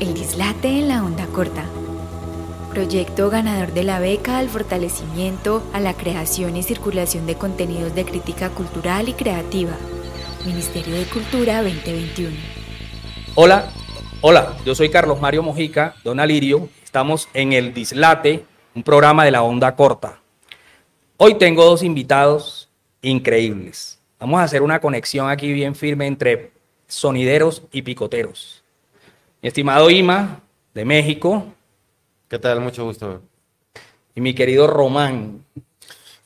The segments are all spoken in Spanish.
El dislate en la onda corta. Proyecto ganador de la beca al fortalecimiento a la creación y circulación de contenidos de crítica cultural y creativa. Ministerio de Cultura 2021. Hola, hola, yo soy Carlos Mario Mojica, Don Alirio. Estamos en El Dislate, un programa de la onda corta. Hoy tengo dos invitados increíbles. Vamos a hacer una conexión aquí bien firme entre sonideros y picoteros. Mi estimado Ima, de México, ¿Qué tal? Mucho gusto. y mi querido Román,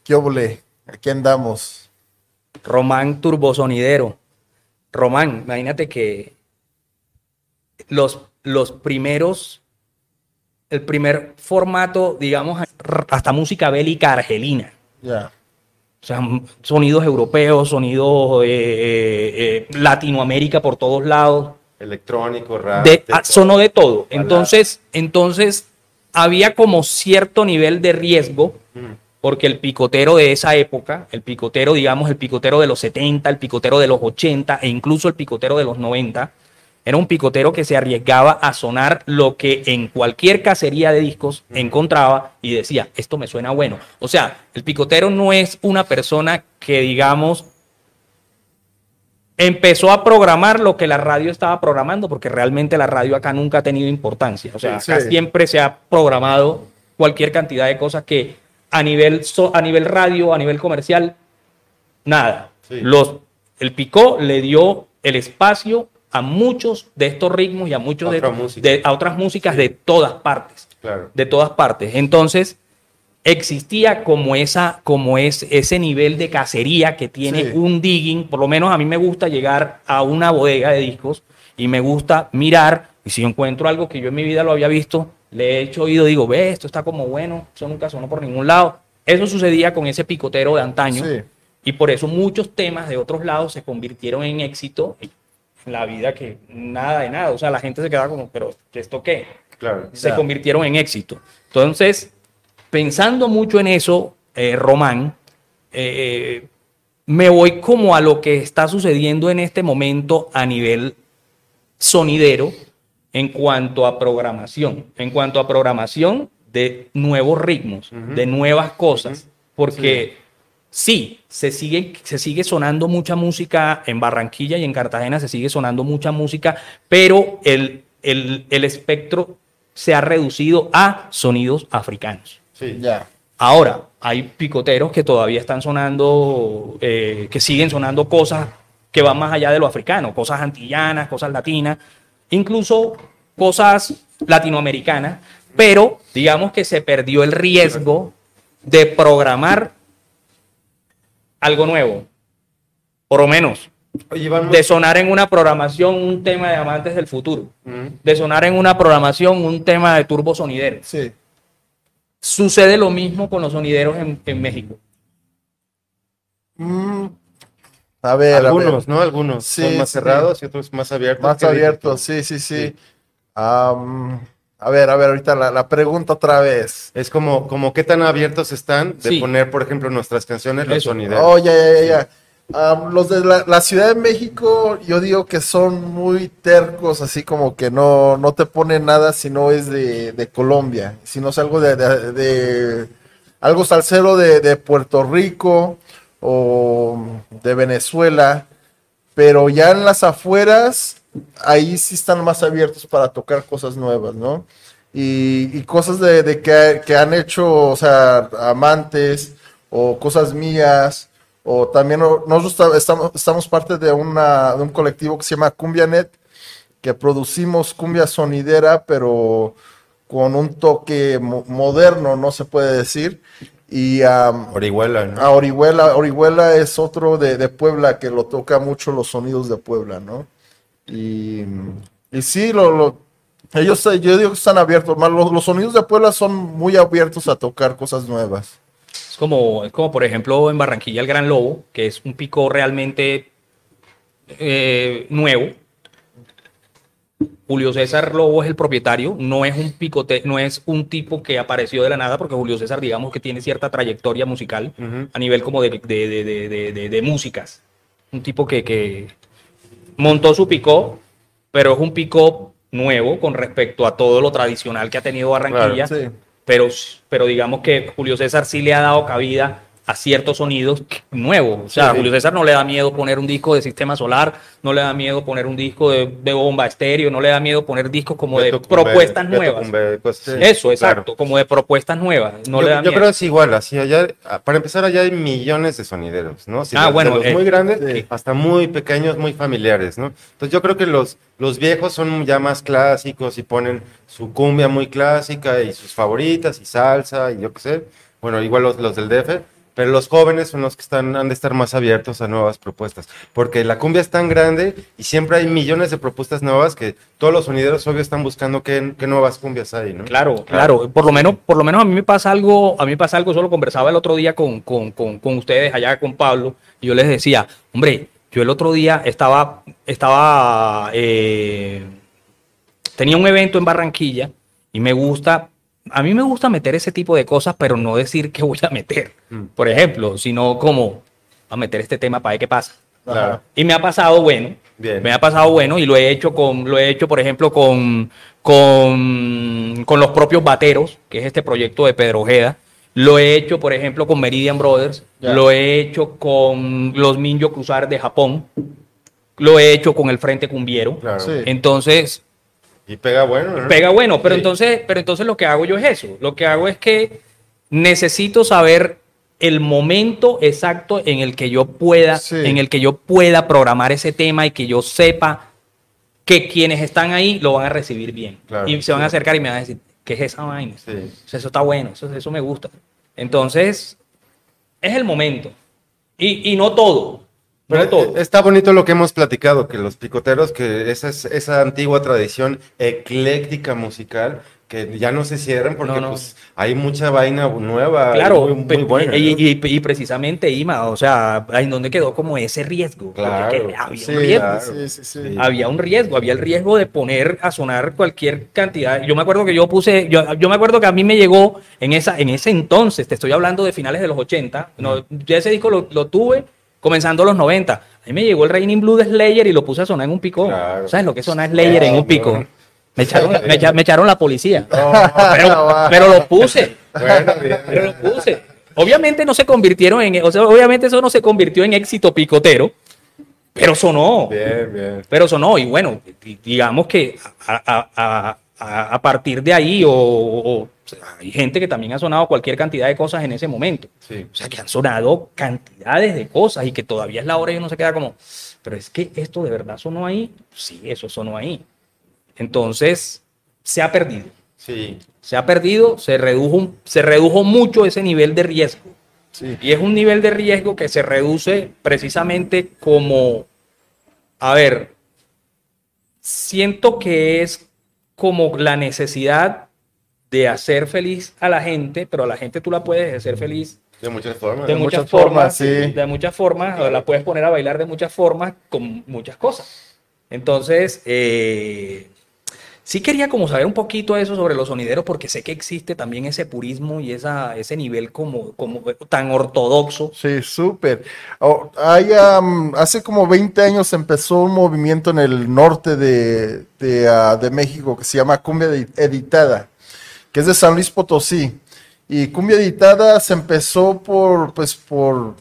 ¿Qué óvole? Aquí andamos. Román Turbosonidero. Román, imagínate que los, los primeros, el primer formato, digamos, hasta música bélica argelina. Ya. O sea, sonidos europeos, sonidos eh, eh, eh, Latinoamérica por todos lados. Electrónico, rap. De, de ah, todo. sonó de todo. Entonces, entonces había como cierto nivel de riesgo, porque el picotero de esa época, el picotero, digamos, el picotero de los 70, el picotero de los 80 e incluso el picotero de los 90, era un picotero que se arriesgaba a sonar lo que en cualquier cacería de discos encontraba y decía, esto me suena bueno. O sea, el picotero no es una persona que, digamos, empezó a programar lo que la radio estaba programando, porque realmente la radio acá nunca ha tenido importancia. O sea, acá sí. siempre se ha programado cualquier cantidad de cosas que a nivel, so- a nivel radio, a nivel comercial, nada. Sí. Los, el Picó le dio el espacio a muchos de estos ritmos y a muchos de, Otra música. de- a otras músicas de todas partes Claro. de todas partes. Entonces, existía como, esa, como es, ese nivel de cacería que tiene Sí. un digging. Por lo menos a mí me gusta llegar a una bodega de discos y me gusta mirar. Y si yo encuentro algo que yo en mi vida lo había visto, le he hecho oído, digo, ve, esto está como bueno, eso nunca sonó por ningún lado. Eso sucedía con ese picotero de antaño. Sí. Y por eso muchos temas de otros lados se convirtieron en éxito en la vida que nada de nada. O sea, la gente se quedaba como, pero ¿esto qué? Claro. se convirtieron en éxito. Entonces, pensando mucho en eso, eh, Román, eh, me voy como a lo que está sucediendo en este momento a nivel sonidero en cuanto a programación, en cuanto a programación de nuevos ritmos, de nuevas cosas, porque sí, se sigue, se sigue sonando mucha música en Barranquilla y en Cartagena, se sigue sonando mucha música, pero el, el, el espectro se ha reducido a sonidos africanos. Sí. Ya. Ahora, hay picoteros que todavía están sonando, eh, que siguen sonando cosas que van más allá de lo africano, cosas antillanas, cosas latinas, incluso cosas latinoamericanas, pero digamos que se perdió el riesgo de programar algo nuevo, por lo menos, de sonar en una programación un tema de amantes del futuro, de sonar en una programación un tema de turbo sonidero. Sí. Sucede lo mismo con los sonideros en, en México. Mm. A ver, a ver. Algunos, ¿no? Algunos Sí, son más sí. cerrados y otros más abiertos. Más ¿Qué dices abiertos, sí, sí, sí. A ver, a ver, ahorita la, la pregunta otra vez. Es como, como qué tan abiertos están de Sí. poner, por ejemplo, nuestras canciones, los sonideros. Oh, ya, ya, ya, los de la, Ciudad de México, yo digo que son muy tercos, así como que no, no te ponen nada si no es de, de Colombia, si no es algo de, de- algo salsero de, Puerto Rico o de Venezuela, pero ya en las afueras, ahí sí están más abiertos para tocar cosas nuevas, ¿no? Y, y cosas de que, que han hecho, o sea, amantes o cosas mías. O también nosotros ta- estamos, estamos parte de, una, de un colectivo que se llama CumbiaNet, que producimos cumbia sonidera, pero con un toque mo- moderno, no se puede decir. Y am, Orihuela, ¿no? a Orihuela, Orihuela es otro de, de Puebla que lo toca mucho los sonidos de Puebla, ¿no? Y, y sí, lo, lo- ellos, yo digo que están abiertos, más los, los sonidos de Puebla son muy abiertos a tocar cosas nuevas. Como, es como, por ejemplo, en Barranquilla el Gran Lobo, que es un pico realmente eh, nuevo. Julio César Lobo es el propietario, no es un picote, no es un tipo que apareció de la nada, porque Julio César, digamos que tiene cierta trayectoria musical a nivel como de, de, de- de- músicas. Un tipo que, que montó su picó, pero es un picó nuevo con respecto a todo lo tradicional que ha tenido Barranquilla, Sí. Pero, pero digamos que Julio César sí le ha dado cabida a ciertos sonidos nuevos. O sea, Sí. Julio César no le da miedo poner un disco de sistema solar, no le da miedo poner un disco de, de bomba estéreo, no le da miedo poner discos como de Beto Cumbe, propuestas Beto nuevas. Cumbe, cosas así. Eso, Claro. exacto, como de propuestas nuevas. No yo, le da yo miedo. creo que es igual, así allá, ah, para empezar allá hay millones de sonideros, ¿no? Sí, Ah, bueno, los eh, muy grandes sí. hasta muy pequeños, muy familiares, ¿no? Entonces yo creo que los, los viejos son ya más clásicos y ponen su cumbia muy clásica y sus favoritas y salsa y yo qué sé. Bueno, igual los, los del DF, pero los jóvenes son los que están, han de estar más abiertos a nuevas propuestas, porque la cumbia es tan grande y siempre hay millones de propuestas nuevas que todos los sonideros obvio están buscando qué, qué nuevas cumbias hay, ¿no? Claro, claro. Por lo menos, por lo menos a mí me pasa algo, a mí me pasa algo, solo conversaba el otro día con, con, con, con ustedes allá con Pablo, y yo les decía, hombre, yo el otro día estaba, estaba, eh, tenía un evento en Barranquilla y me gusta, a mí me gusta meter ese tipo de cosas, pero no decir que voy a meter, Mm. por ejemplo, sino como a meter este tema para ver qué pasa. Claro. Y me ha pasado bueno. Bien. Me ha pasado bueno y lo he hecho con, lo he hecho, por ejemplo, con, con, con los propios bateros, que es este proyecto de Pedro Ojeda. Lo he hecho, por ejemplo, con Meridian Brothers. Ya. Lo he hecho con los Minjo Cruzar de Japón. Lo he hecho con el Frente Cumbiero. Claro. Sí. Entonces, Y pega bueno, ¿no? pega bueno, pero Sí. entonces, pero entonces lo que hago yo es eso. Lo que hago es que necesito saber el momento exacto en el que yo pueda, Sí. en el que yo pueda programar ese tema y que yo sepa que quienes están ahí lo van a recibir bien. Claro, y se van a acercar y me van a decir, ¿qué es esa vaina? Sí. Eso está bueno, eso, eso me gusta. Entonces, es el momento. Y, y no todo. Pero no todo. eh, está bonito lo que hemos platicado, que los picoteros, que esa, es- esa antigua tradición ecléctica musical, que ya no se cierran porque No, no. pues, hay mucha vaina nueva. Claro, muy, muy buena. y, ¿no? y- y precisamente Ima, o sea, en donde quedó como ese riesgo. Claro, que había Sí, un riesgo. claro. sí, sí. Había un riesgo, había el riesgo de poner a sonar cualquier cantidad. Yo me acuerdo que yo puse, yo, yo me acuerdo que a mí me llegó en esa, en ese entonces, te estoy hablando de finales de los 80, no, ya ese disco lo, lo tuve comenzando los 90. A mí me llegó el Raining Blue de Slayer y lo puse a sonar en un pico. Claro. ¿Sabes lo que sonar Slayer en un pico? Me echaron, me, echa- me echaron la policía. No, Pero, lo puse. Bueno, bien. Pero lo puse. Obviamente no se convirtieron en, o sea, obviamente eso no se convirtió en éxito picotero, pero sonó. Bien, bien. Pero sonó, y bueno, di- digamos que a, a- a- a- a partir de ahí, o, o- o sea, hay gente que también ha sonado cualquier cantidad de cosas en ese momento. Sí. O sea, que han sonado cantidades de cosas y que todavía es la hora y uno se queda como, pero es que esto de verdad sonó ahí. Sí, eso sonó ahí. Entonces, se ha perdido. Sí. Se ha perdido, se redujo, se redujo mucho ese nivel de riesgo. Sí. Y es un nivel de riesgo que se reduce precisamente como, a ver, siento que es como la necesidad de hacer feliz a la gente, pero a la gente tú la puedes hacer feliz De muchas formas. de muchas, muchas formas, formas, sí. de muchas formas, la puedes poner a bailar de muchas formas, con muchas cosas. Entonces, eh, sí quería como saber un poquito eso sobre los sonideros, porque sé que existe también ese purismo y esa, ese nivel como, como tan ortodoxo. Sí, súper. Oh, am, hace como 20 años empezó un movimiento en el norte de, ah, de México que se llama Cumbia Edi- Editada, que es de San Luis Potosí. Y Cumbia Editada se empezó por, pues, por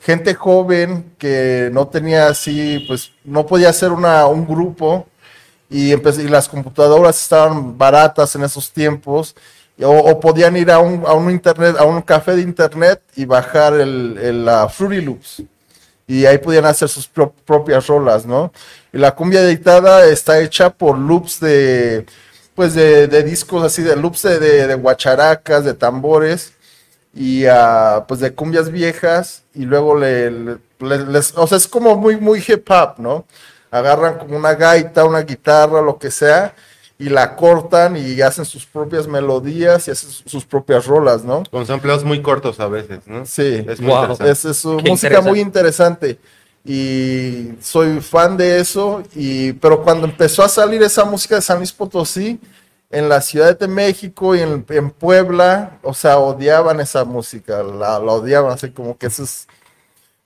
gente joven que no tenía así, pues, no podía hacer una, un grupo y, las computadoras estaban baratas en esos tiempos o, podían ir a un, a un internet a un café de internet y bajar el, el, la Fruity Loops y ahí podían hacer sus pro- propias rolas, ¿no? Y la cumbia editada está hecha por loops de pues de, discos así de loops de, guacharacas, de tambores y ah, pues de cumbias viejas y luego le, o sea, es como muy, muy hip hop, ¿no? Agarran como una gaita, una guitarra, lo que sea, y la cortan y hacen sus propias melodías y hacen sus- propias rolas, ¿no? Con sampleos muy cortos a veces, ¿no? Sí, Es muy Wow. interesante. es, es una Qué música interesante. muy interesante y soy fan de eso, y, pero cuando empezó a salir esa música de San Luis Potosí, en la Ciudad de México y en, en Puebla, o sea, odiaban esa música, la, la odiaban, así como que eso es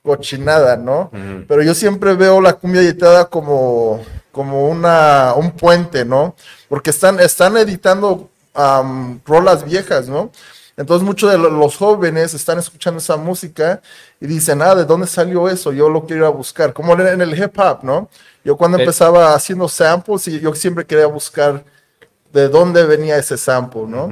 cochinada, ¿no? Pero yo siempre veo la cumbia editada como, como una, un puente, ¿no? Porque están, están editando am, rolas viejas, ¿no? Entonces muchos de lo- los jóvenes están escuchando esa música y dicen, ah, ¿de dónde salió eso? Yo lo quiero ir a buscar. Como en el hip hop, ¿no? Yo cuando empezaba haciendo samples, y yo siempre quería buscar de dónde venía ese sample, ¿no?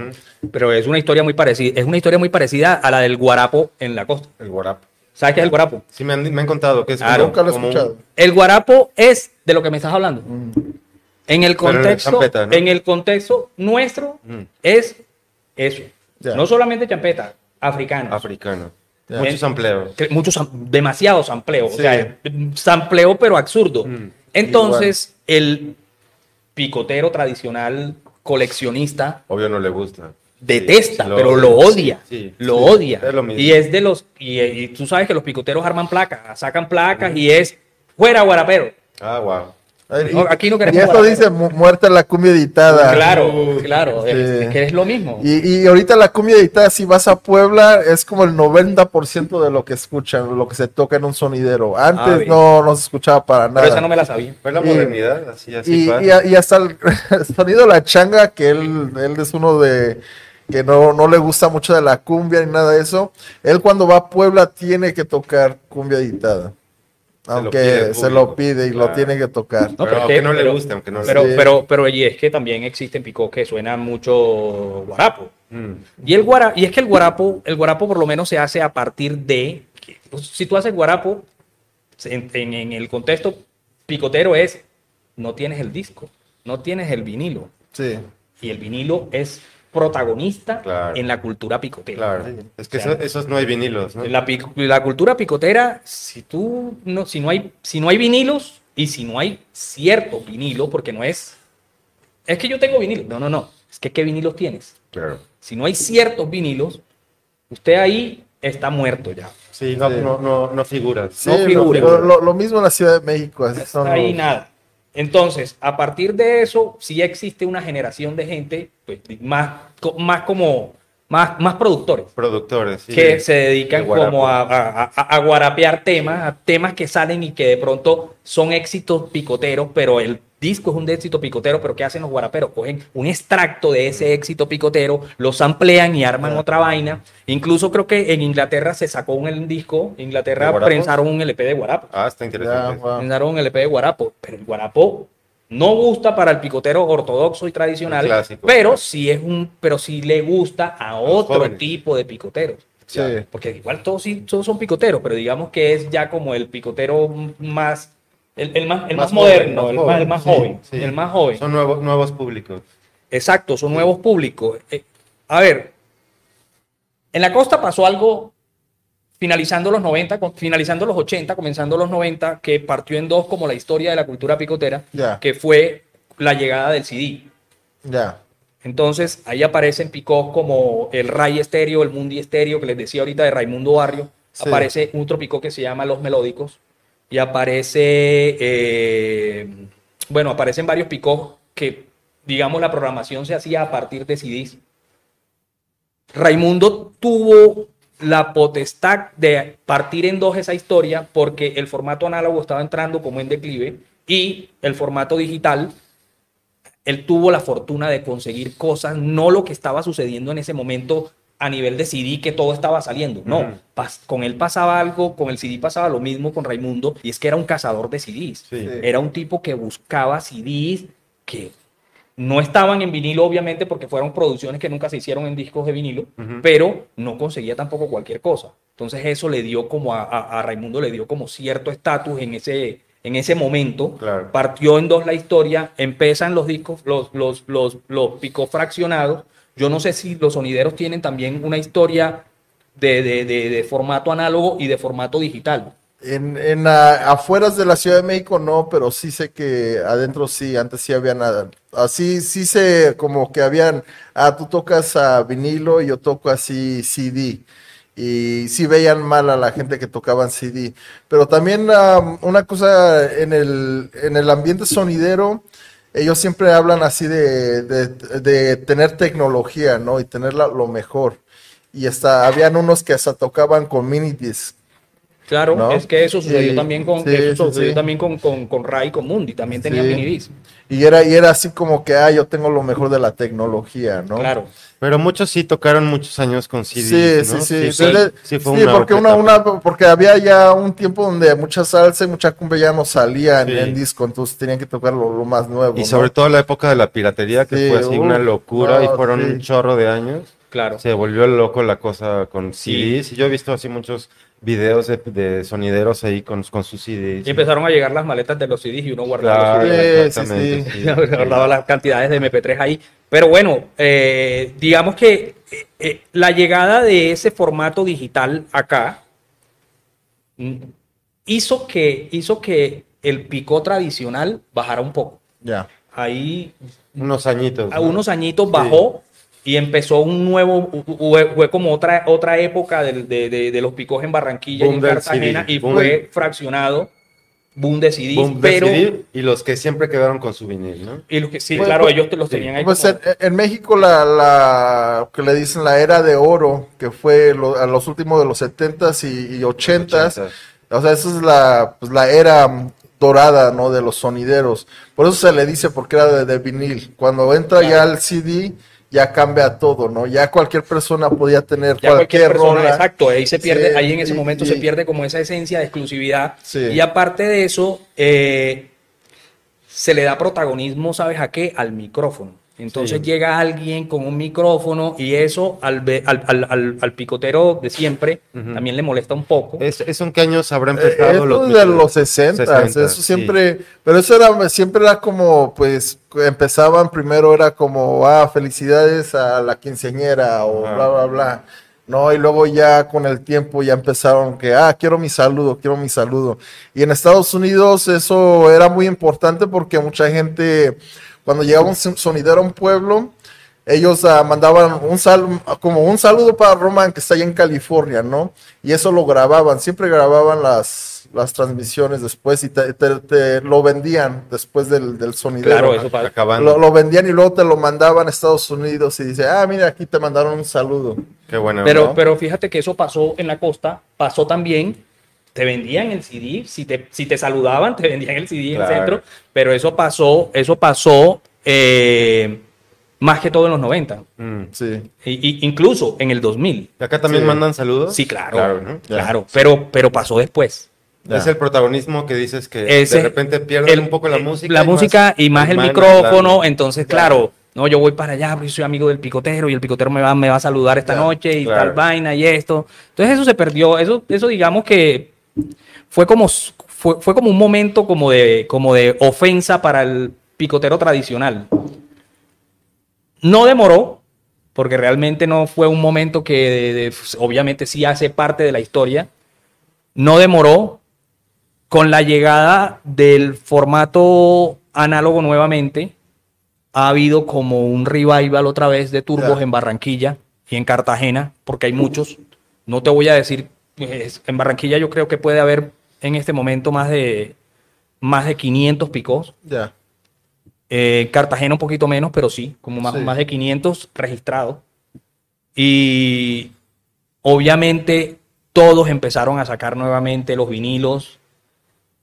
Pero es una historia muy parecida, es una historia muy parecida a la del guarapo en la costa. El guarapo. ¿Sabes qué es el guarapo? Sí, me han, me han contado que es Claro. Nunca lo he un- escuchado. El guarapo es de lo que me estás hablando. Mm. En el contexto, champeta, ¿no? en el contexto nuestro Mm. es eso. No solamente champeta, africano. africano. Muchos amplios. Que muchos demasiado sampleo, Sí. o sea, sampleo pero absurdo. Mm. Entonces, el picotero tradicional coleccionista Obvio no le gusta. Detesta, Sí, pero lo odia, sí, lo sí, odia. es lo mismo. y es de los y, y tú sabes que los picoteros arman placas, sacan placas y es fuera guarapero. Ah, wow. Ay, No, aquí no y queremos esto guarapero. dice mu- muerta la cumbia editada. Claro, claro, Sí. es, es que es lo mismo. Y, y ahorita la cumbia editada, si vas a Puebla, es como el 90% de lo que escuchan, lo que se toca en un sonidero. Ah, Antes bien. no, no se escuchaba para pero esa no nada. me la sabía. Fue la Y- modernidad, así, así Y, pasa. y- y hasta el, el sonido de la changa, que él, él es uno de que no, no le gusta mucho de la cumbia ni nada de eso. Él cuando va a Puebla tiene que tocar cumbia editada. Se lo Aunque se lo pide y lo tiene que tocar. No, pero pero aunque que- no le guste, aunque no Pero, Sí. pero, pero, y es que también existen picos que suenan mucho guarapo. le Mm. Y el guara, y es que el guarapo, el guarapo por lo menos se hace a partir de, pues, si tú haces guarapo, en, en- en el contexto picotero es, no tienes el disco, no tienes el vinilo. Sí. Y el vinilo es protagonista Claro. en la cultura picotera. Claro. Es que eso- esos no hay vinilos, ¿no? La, cultura picotera, si tú no, si no hay, si no hay vinilos y si no hay cierto vinilo, porque no es, es que yo tengo vinilo. No, no, no. Es que qué vinilos tienes. Claro. Si no hay ciertos vinilos, usted ahí está muerto ya. Sí, no, Sí. no, no, no figuras. Sí, No lo- figura. lo, lo- lo mismo en la Ciudad de México. así son ahí los- nada. Entonces, a partir de eso, sí existe una generación de gente, pues, más, más como, más, más productores. Productores, sí. que se dedican de como a, a- a- a guarapear temas, a temas que salen y que de pronto son éxitos picoteros, pero el disco es un éxito picotero, pero ¿qué hacen los guaraperos? Cogen un extracto de ese éxito picotero, lo samplean y arman otra vaina. Incluso creo que en Inglaterra se sacó un disco, en ¿De Inglaterra prensaron un LP de guarapo. Ah, está Ya, interesante. wow. Prensaron un LP de guarapo, pero el guarapo no gusta para el picotero ortodoxo y tradicional, clásico. pero sí es un, pero sí le gusta a los otro jóvenes. tipo de picoteros. Sí. Porque igual todos, sí, todos son picoteros, pero digamos que es ya como el picotero más, el, el más, el más, Más joven, moderno, el, más, el más sí, joven, sí. el más joven. Son nuevos, nuevos públicos. Exacto, son nuevos públicos. Eh, a ver, en la costa pasó algo finalizando los 90, con- finalizando los 80, comenzando los 90, que partió en dos como la historia de la cultura picotera, Ya. que fue la llegada del CD. Ya. Entonces, ahí aparecen picos como el Ray Estéreo, el Mundi Estéreo, que les decía ahorita de Raimundo Barrio. Sí. Aparece otro pico que se llama Los Melódicos. Y aparece, eh, bueno, aparecen varios picos que, digamos, la programación se hacía a partir de CDs. Raimundo tuvo la potestad de partir en dos esa historia porque el formato análogo estaba entrando como en declive y el formato digital él tuvo la fortuna de conseguir cosas, no lo que estaba sucediendo en ese momento a nivel de CD, que todo estaba saliendo. No, pas- con él pasaba algo, con el CD pasaba lo mismo con Raimundo, y es que era un cazador de CDs. Sí. Era un tipo que buscaba CDs que no estaban en vinilo, obviamente, porque fueron producciones que nunca se hicieron en discos de vinilo, pero no conseguía tampoco cualquier cosa. Entonces eso le dio como a, a- a Raimundo le dio como cierto estatus en ese, en ese momento. Claro. Partió en dos la historia, empiezan los discos, los, los, los, los picos fraccionados. Yo no sé si los sonideros tienen también una historia de, de, de- de formato análogo y de formato digital. En, en ah, afueras de la Ciudad de México no, pero sí sé que adentro sí, antes sí había nada. Así sí sé como que habían, ah, tú tocas a vinilo y yo toco así CD. Y sí veían mal a la gente que tocaban CD. Pero también ah, una cosa en el, en el ambiente sonidero, ellos siempre hablan así de, de, tener tecnología, ¿no? Y tener la- lo mejor. Y hasta habían unos que hasta tocaban con mini disc Claro, ¿no? es que eso sucedió también con sí, eso sí, sucedió sí. también con, con, con Ray con Mundi, también tenían Sí. vinidis. Y era, y era así como que, ah, yo tengo lo mejor de la tecnología, ¿no? Claro. Pero muchos sí tocaron muchos años con Sí, CDs, sí, ¿no? sí. Desde- sí fue sí, una porque, una, una, porque había ya un tiempo donde mucha salsa y mucha cumbia ya no salía en, Sí. en disco, entonces tenían que tocar lo, lo más nuevo. Y ¿no? sobre todo la época de la piratería, que Sí, fue así una locura y fueron sí. un chorro de años. Claro. Se volvió loco la cosa con Sí. CDs. Y yo he visto así muchos videos de, de sonideros ahí con, con sus CDs. Y empezaron a llegar las maletas de los CDs y uno guardaba Claro, los CDs. Sí, sí, exactamente, sí. sí. guardaba las cantidades de MP3 ahí. Pero bueno, eh, digamos que eh, eh, la llegada de ese formato digital acá mm, hizo que, hizo que el picó tradicional bajara un poco. Ya. Ahí Unos añitos. a ¿no? unos añitos bajó y empezó un nuevo, fue como otra, otra época del- de, de- de los picos en Barranquilla y Boom en del Cartagena CD, y boom fue fraccionado, boom de CDs, Boom, de pero... CD, y los que siempre quedaron con su vinil, ¿no? Y los que, sí, Pues, claro, pues, ellos te los sí. tenían ahí Pues como- en, en México la, la que le dicen la era de oro, que fue lo- a los últimos de los 70s y, y 80s, o sea, esa es la, pues, la era dorada, ¿no? De los sonideros. Por eso se le dice porque era de, de vinil. Cuando entra ya el CD, ya cambia todo, ¿no? Ya cualquier persona podía tener Ya cualquier cualquier persona, rola. exacto, ahí se pierde, Sí, ahí en ese y- momento y- se pierde como esa esencia de exclusividad. Sí. Y aparte de eso, eh, se le da protagonismo, ¿sabes a qué? Al micrófono. Entonces Sí. llega alguien con un micrófono y eso al, al, al- al- al picotero de siempre Ujú. también le molesta un poco. ¿Es, ¿Eso en qué años habrá Eh, empezado? Esto los es de los 60, 60, eso sí. siempre, pero eso era, siempre era como, pues, empezaban primero era como, ah, felicidades a la quinceañera o Ajá. bla, bla, bla. No, y luego ya con el tiempo ya empezaron que, ah, quiero mi saludo, quiero mi saludo. Y en Estados Unidos eso era muy importante porque mucha gente, cuando llegaba un son- sonidero a un pueblo, ellos ah, mandaban un sal, como un saludo para Roman que está allá en California, ¿no? Y eso lo grababan, siempre grababan las, las transmisiones después y te, te- te lo vendían después del, del sonidero. Claro, eso. Acabando. Lo, lo vendían y luego te lo mandaban a Estados Unidos y dice, ah, mira, aquí te mandaron un saludo. Qué bueno. Pero, ¿no? pero fíjate que eso pasó en la costa, pasó también, te vendían el CD, si te, si te saludaban, te vendían el CD en el Claro. centro, pero eso pasó, eso pasó eh, más que todo en los 90, Mm. Sí. y, y incluso en el 2000. ¿Y acá también Sí. mandan saludos? Sí, claro, Claro, claro, ¿no? Ya. pero, pero pasó después. Ya. Es el protagonismo que dices que Ese- de repente pierde el- un poco la eh, música. La y música y más el más micrófono, claro. entonces, Claro. claro, no, yo voy para allá porque soy amigo del picotero y el picotero me va, me va a saludar esta Claro, noche y claro. tal vaina y esto. Entonces eso se perdió, eso, eso digamos que fue como, fue, fue como un momento como de, como de ofensa para el picotero tradicional. No demoró, porque realmente no fue un momento que de- de- obviamente sí hace parte de la historia. No demoró con la llegada del formato análogo nuevamente. Ha habido como un revival otra vez de turbos en Barranquilla y en Cartagena, porque hay muchos. No te voy a decir, pues, en Barranquilla yo creo que puede haber en este momento más de, más de 500 picos. Ya. Eh, Cartagena un poquito menos, pero sí, como más, Sí. más de 500 registrados. Y obviamente todos empezaron a sacar nuevamente los vinilos,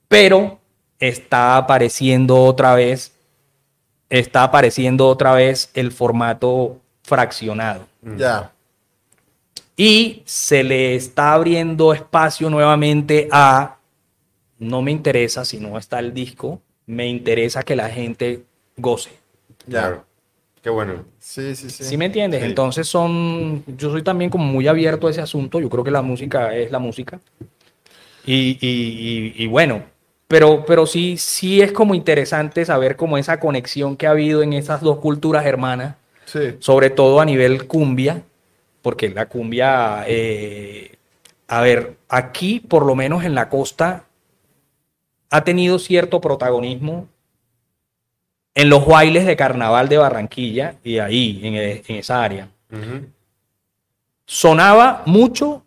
pero está apareciendo otra vez, está apareciendo otra vez el formato fraccionado. Ya. Y se le está abriendo espacio nuevamente a, no me interesa si no está el disco, me interesa que la gente goce. Ya. Claro. Qué bueno. Sí, sí, sí. ¿Sí me entiendes? Sí. Entonces son, yo soy también como muy abierto a ese asunto, yo creo que la música es la música. Y, y- y- y bueno, pero, pero sí, sí es como interesante saber como esa conexión que ha habido en esas dos culturas hermanas, Sí. sobre todo a nivel cumbia, porque la cumbia, eh, a ver, aquí por lo menos en la costa ha tenido cierto protagonismo en los bailes de carnaval de Barranquilla y ahí, en, e- en esa área. Sonaba mucho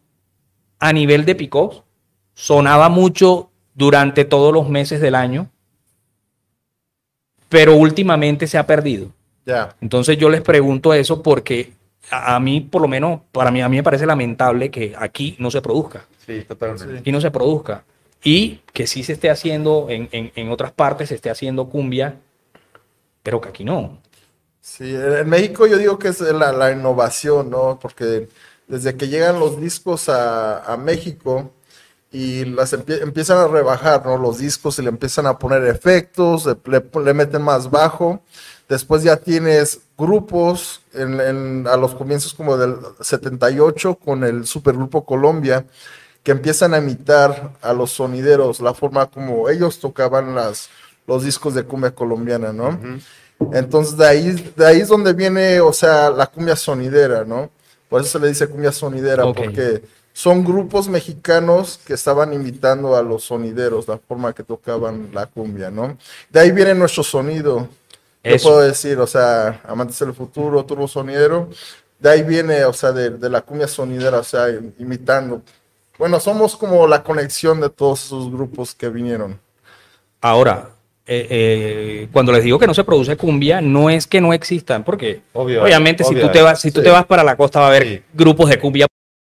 a nivel de picos, sonaba mucho durante todos los meses del año, pero últimamente se ha perdido. Entonces yo les pregunto eso porque a, a mí, por lo menos, para mí, a mí me parece lamentable que aquí no se produzca. Sí, totalmente. Aquí no se produzca. Y que sí se esté haciendo en, en- en otras partes, se esté haciendo cumbia, pero que aquí no. Sí, en México yo digo que es la, la innovación, ¿no? Porque desde que llegan los discos a, a México y las empie- empiezan a rebajar, ¿no? Los discos y le empiezan a poner efectos, le, le- meten más bajo. Después ya tienes grupos en, en- a los comienzos como del 78 con el supergrupo Colombia que empiezan a imitar a los sonideros, la forma como ellos tocaban las, los discos de cumbia colombiana, ¿no? Entonces de ahí, de ahí es donde viene, o sea, la cumbia sonidera, ¿no? Por eso se le dice cumbia sonidera, Ok. porque son grupos mexicanos que estaban imitando a los sonideros, la forma que tocaban la cumbia, ¿no? De ahí viene nuestro sonido. Yo Eso. puedo decir, o sea, Amantes del Futuro, Turbo Sonidero, de ahí viene, o sea, de, de la cumbia sonidera, o sea, imitando. Bueno, somos como la conexión de todos esos grupos que vinieron. Ahora, eh, eh, cuando les digo que no se produce cumbia, no es que no existan, porque Obvio, obviamente si tú te vas, si tú sí. te vas para la costa va a haber Sí. grupos de cumbia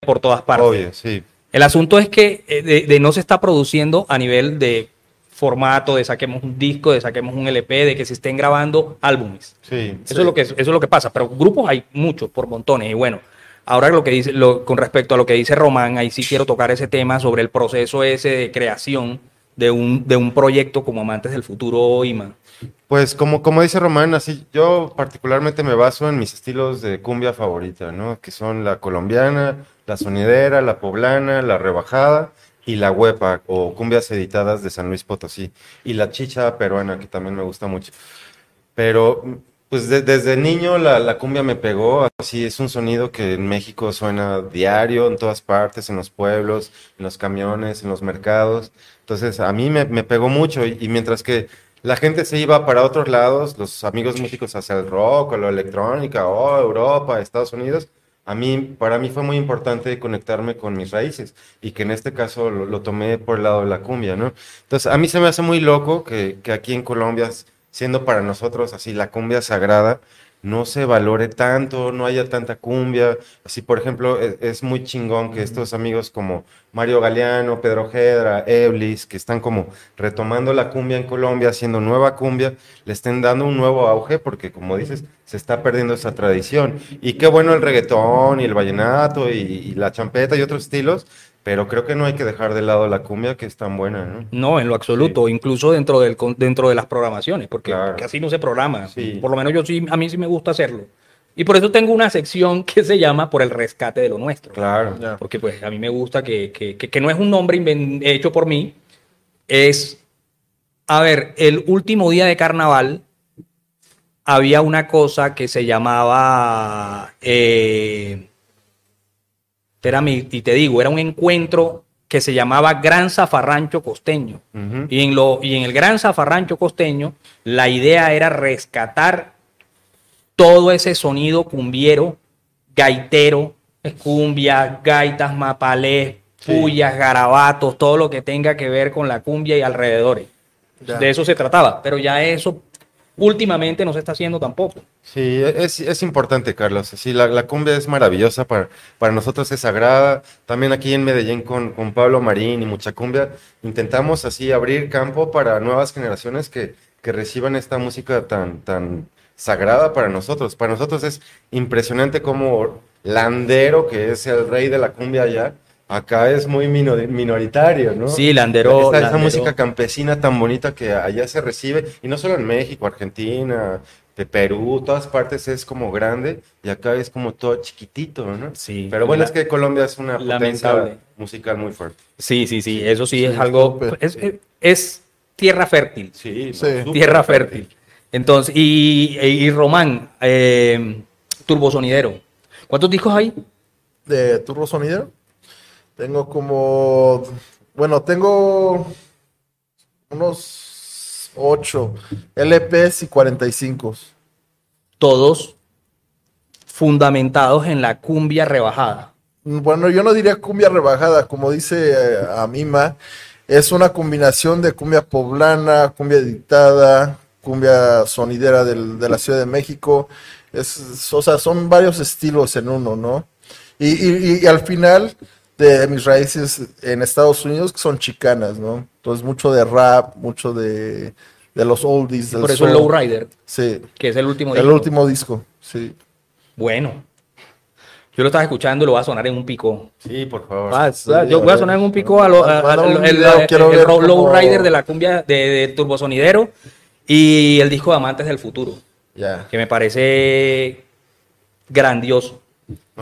por todas partes. Obvio, sí. El asunto es que eh, de, de no se está produciendo a nivel de formato, de saquemos un disco, de saquemos un LP, de que se estén grabando álbumes. Sí. Eso, es lo que, eso es lo que pasa, pero grupos hay muchos, por montones. Y bueno, ahora lo que dice, lo, con respecto a lo que dice Román, ahí sí quiero tocar ese tema sobre el proceso ese de creación de un, de un proyecto como Amantes del Futuro IMA. Pues como, como dice Román, así yo particularmente me baso en mis estilos de cumbia favorita, ¿no? Que son la colombiana, la sonidera, la poblana, la rebajada y la huepa o cumbias editadas de San Luis Potosí y la chicha peruana que también me gusta mucho. Pero pues de- desde niño la, cumbia me pegó, así es un sonido que en México suena diario, en todas partes, en los pueblos, en los camiones, en los mercados. Entonces a mí me, pegó mucho y, y mientras que la gente se iba para otros lados, los amigos músicos hacia el rock o la electrónica o Europa, Estados Unidos, a mí, para mí fue muy importante conectarme con mis raíces y que en este caso lo, tomé por el lado de la cumbia, ¿no? Entonces, a mí se me hace muy loco que, que aquí en Colombia, siendo para nosotros así la cumbia sagrada, no se valore tanto, no haya tanta cumbia. Así, por ejemplo, es, es muy chingón que estos amigos como Mario Galeano, Pedro Gedra, Eblis, que están como retomando la cumbia en Colombia, haciendo nueva cumbia, le estén dando un nuevo auge, porque como dices, se está perdiendo esa tradición. Y qué bueno el reggaetón y el vallenato y, y la champeta y otros estilos, pero creo que no hay que dejar de lado la cumbia, que es tan buena, ¿no? No, en lo absoluto, incluso dentro, del, con- dentro de las programaciones, porque Claro. casi no se programa. Sí. Por lo menos yo sí, a mí sí me gusta hacerlo. Y por eso tengo una sección que se llama Por el rescate de lo nuestro. Claro. Porque pues a mí me gusta que, que- que- que no es un nombre hecho por mí, es, a ver, el último día de carnaval había una cosa que se llamaba, eh, espérame, y te digo, era un encuentro que se llamaba Gran Zafarrancho Costeño. Y en, lo, y en el Gran Zafarrancho Costeño, la idea era rescatar todo ese sonido cumbiero, gaitero, cumbia, gaitas, mapalés, Sí. puyas, garabatos, todo lo que tenga que ver con la cumbia y alrededores. Ya. De eso se trataba, pero ya eso últimamente no se está haciendo tampoco. Sí, es, es importante, Carlos. Sí, la, la cumbia es maravillosa, para, para nosotros es sagrada. También aquí en Medellín con, con Pablo Marín y Mucha Cumbia, intentamos así abrir campo para nuevas generaciones que, que reciban esta música tan, tan sagrada para nosotros. Para nosotros es impresionante como Landero, que es el rey de la cumbia allá, acá es muy mino- minoritario, ¿no? Sí, Landero. Esta, esa música campesina tan bonita que allá se recibe, y no solo en México, Argentina, de Perú, todas partes es como grande, y acá es como todo chiquitito, ¿no? Sí. Pero bueno, La- es que Colombia es una potencia Lamentable. musical muy fuerte. Sí, sí, sí, eso sí, es algo, es, es- es tierra fértil, Sí, Sí. tierra fértil. Entonces, y, y Román, eh, turbosonidero, ¿cuántos discos hay? de Turbo Sonidero. Tengo como, bueno, tengo unos 8 LPs y 45. Todos fundamentados en la cumbia rebajada. Bueno, yo no diría cumbia rebajada, como dice eh, Amima, es una combinación de cumbia poblana, cumbia dictada, cumbia sonidera del- de la Ciudad de México. Es, o sea, son varios estilos en uno, ¿no? Y, y- y al final de mis raíces en Estados Unidos que son chicanas, ¿no? Entonces mucho de rap, mucho de, de los oldies, del Por eso el. Lowrider, Sí, que es el último el disco. último disco, sí. Bueno. Yo lo estaba escuchando y lo voy a sonar en un pico. Sí, por favor. Ah, Sí, yo a voy a sonar en un pico a lo- a- a- un el, el, el- el cómo- Lowrider de la cumbia de, de Turbosonidero y el disco de Amantes del Futuro, Ya. que me parece grandioso.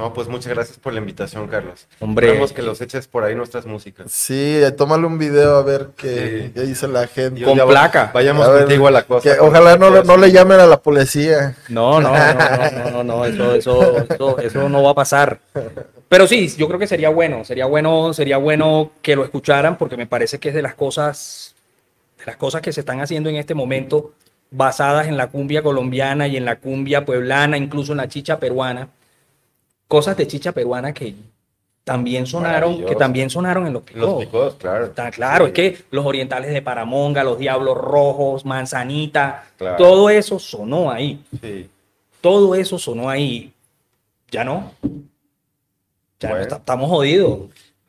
No, pues muchas gracias por la invitación, Carlos. Hombre. Esperemos que los eches por ahí nuestras músicas. Sí, tómale un video a ver qué, Sí. qué dice la gente. Con placa. Vayamos A ver, contigo a la que con ojalá no, no le llamen a la policía. No, no, no, no, no, no, eso, eso, eso, eso no va a pasar. Pero sí, yo creo que sería bueno, sería bueno, sería bueno que lo escucharan porque me parece que es de las cosas, de las cosas que se están haciendo en este momento basadas en la cumbia colombiana y en la cumbia pueblana, incluso en la chicha peruana, cosas de chicha peruana que también sonaron, que también sonaron en los Los picos. picos, claro. Está claro, Sí. es que los orientales de Paramonga, los diablos rojos, manzanita, Claro. todo eso sonó ahí. Sí. Todo eso sonó ahí. Ya no. Ya no Bueno. está- estamos jodidos.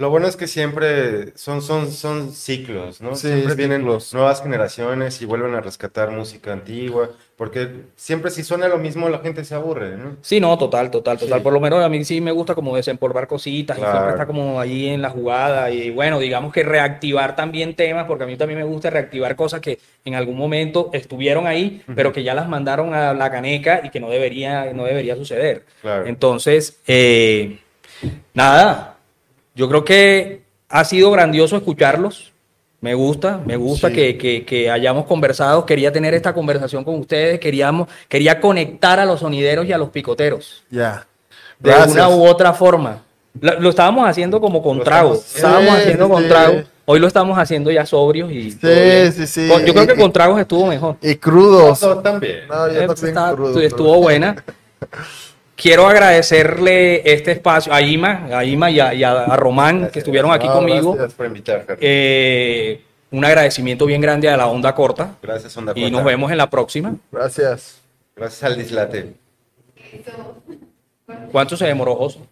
Lo bueno es que siempre son, son, son ciclos, ¿no? Sí, siempre vienen ciclos. nuevas generaciones y vuelven a rescatar música antigua, porque siempre si suena lo mismo la gente se aburre, ¿no? Sí, no, total, total, total. Sí. Por lo menos a mí sí me gusta como desempolvar cositas y siempre Claro. está como ahí en la jugada. Y bueno, digamos que reactivar también temas, porque a mí también me gusta reactivar cosas que en algún momento estuvieron ahí, pero que ya las mandaron a la caneca y que no debería, no debería suceder. Claro. Entonces, eh, nada, yo creo que ha sido grandioso escucharlos. Me gusta, me gusta Sí. que, que- que hayamos conversado. Quería tener esta conversación con ustedes. Queríamos, quería conectar a los sonideros y a los picoteros Ya. de Gracias. una u otra forma. Lo, lo estábamos haciendo como con trago. estamos- Estábamos Sí, haciendo sí, con sí. trago. Hoy lo estamos haciendo ya sobrios y. Sí, sí, sí. Con- Yo creo que con tragos estuvo mejor. Y crudos. No, también. No, yo Eh, también está- crudo, estuvo buena. Quiero agradecerle este espacio a Ima, a Ima y a, y a- a Román Gracias. que estuvieron aquí No, conmigo. Gracias por invitar. Eh, un agradecimiento bien grande a la onda corta Gracias, Onda y Corta. nos vemos en la próxima. Gracias. Gracias al dislate. ¿Cuánto se demoró, Joso?